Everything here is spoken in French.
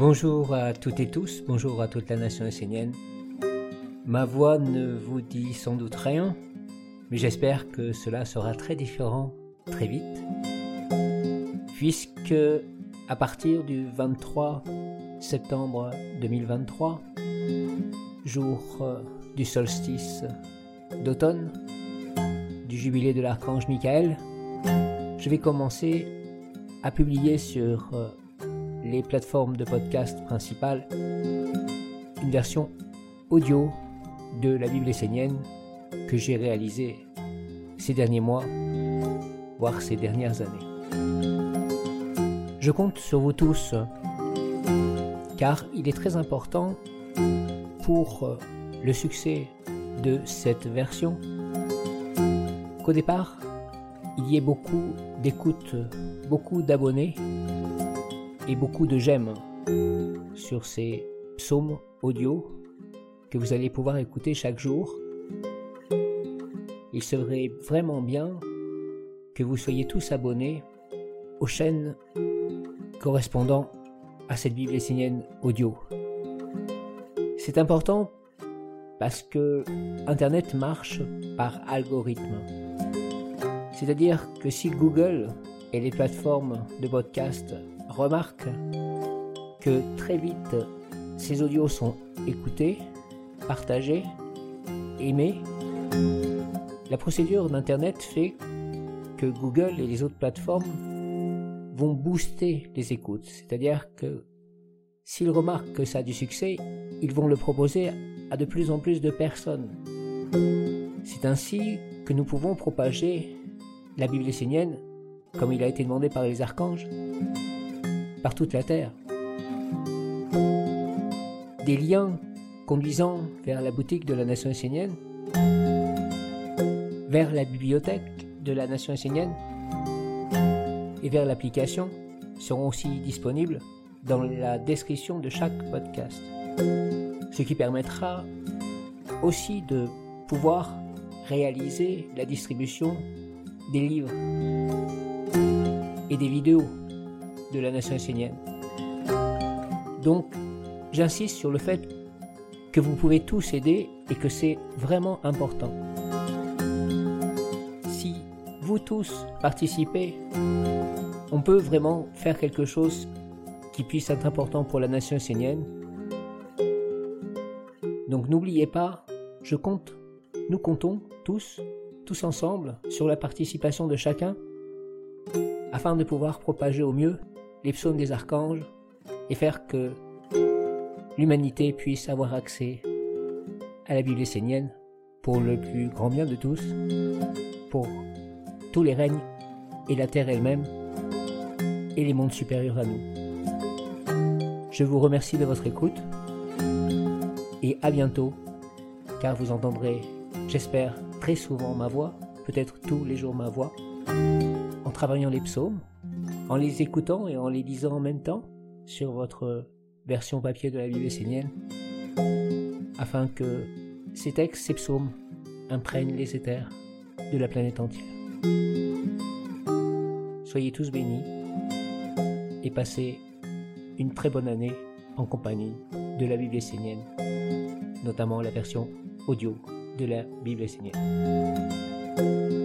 Bonjour à toutes et tous, bonjour à toute la nation essénienne. Ma voix ne vous dit sans doute rien, mais j'espère que cela sera très différent très vite, puisque à partir du 23 septembre 2023, jour euh, du solstice d'automne, du jubilé de l'archange Michael, je vais commencer à publier sur euh, les plateformes de podcast principales une version audio de la Bible essénienne que j'ai réalisée ces derniers mois, voire ces dernières années. Je compte sur vous tous car il est très important pour le succès de cette version qu'au départ, il y ait beaucoup d'écoutes, beaucoup d'abonnés et beaucoup de j'aime sur ces psaumes audio que vous allez pouvoir écouter chaque jour. Il serait vraiment bien que vous soyez tous abonnés aux chaînes correspondant à cette Bible essénienne audio. C'est important parce que Internet marche par algorithme. C'est-à-dire que si Google et les plateformes de podcast remarquent que très vite ces audios sont écoutés, partagés, aimés, la procédure d'Internet fait que Google et les autres plateformes vont booster les écoutes. C'est-à-dire que s'ils remarquent que ça a du succès, ils vont le proposer à de plus en plus de personnes. C'est ainsi que nous pouvons propager la Bible essénienne, comme il a été demandé par les archanges, par toute la terre. Des liens conduisant vers la boutique de la nation essénienne, vers la bibliothèque de la nation essénienne et vers l'application seront aussi disponibles dans la description de chaque podcast. Ce qui permettra aussi de pouvoir réaliser la distribution des livres et des vidéos de la nation essénienne. Donc, j'insiste sur le fait que vous pouvez tous aider et que c'est vraiment important. Si vous tous participez, on peut vraiment faire quelque chose qui puisse être important pour la nation essénienne. Donc n'oubliez pas, je compte, nous comptons tous, tous ensemble, sur la participation de chacun, afin de pouvoir propager au mieux les psaumes des archanges et faire que l'humanité puisse avoir accès à la Bible essénienne pour le plus grand bien de tous, pour tous les règnes et la terre elle-même et les mondes supérieurs à nous. Je vous remercie de votre écoute et à bientôt car vous entendrez, j'espère, très souvent ma voix, peut-être tous les jours ma voix, en travaillant les psaumes en les écoutant et en les lisant en même temps sur votre version papier de la Bible essénienne, afin que ces textes, ces psaumes, imprègnent les éthers de la planète entière. Soyez tous bénis et passez une très bonne année en compagnie de la Bible essénienne, notamment la version audio de la Bible essénienne.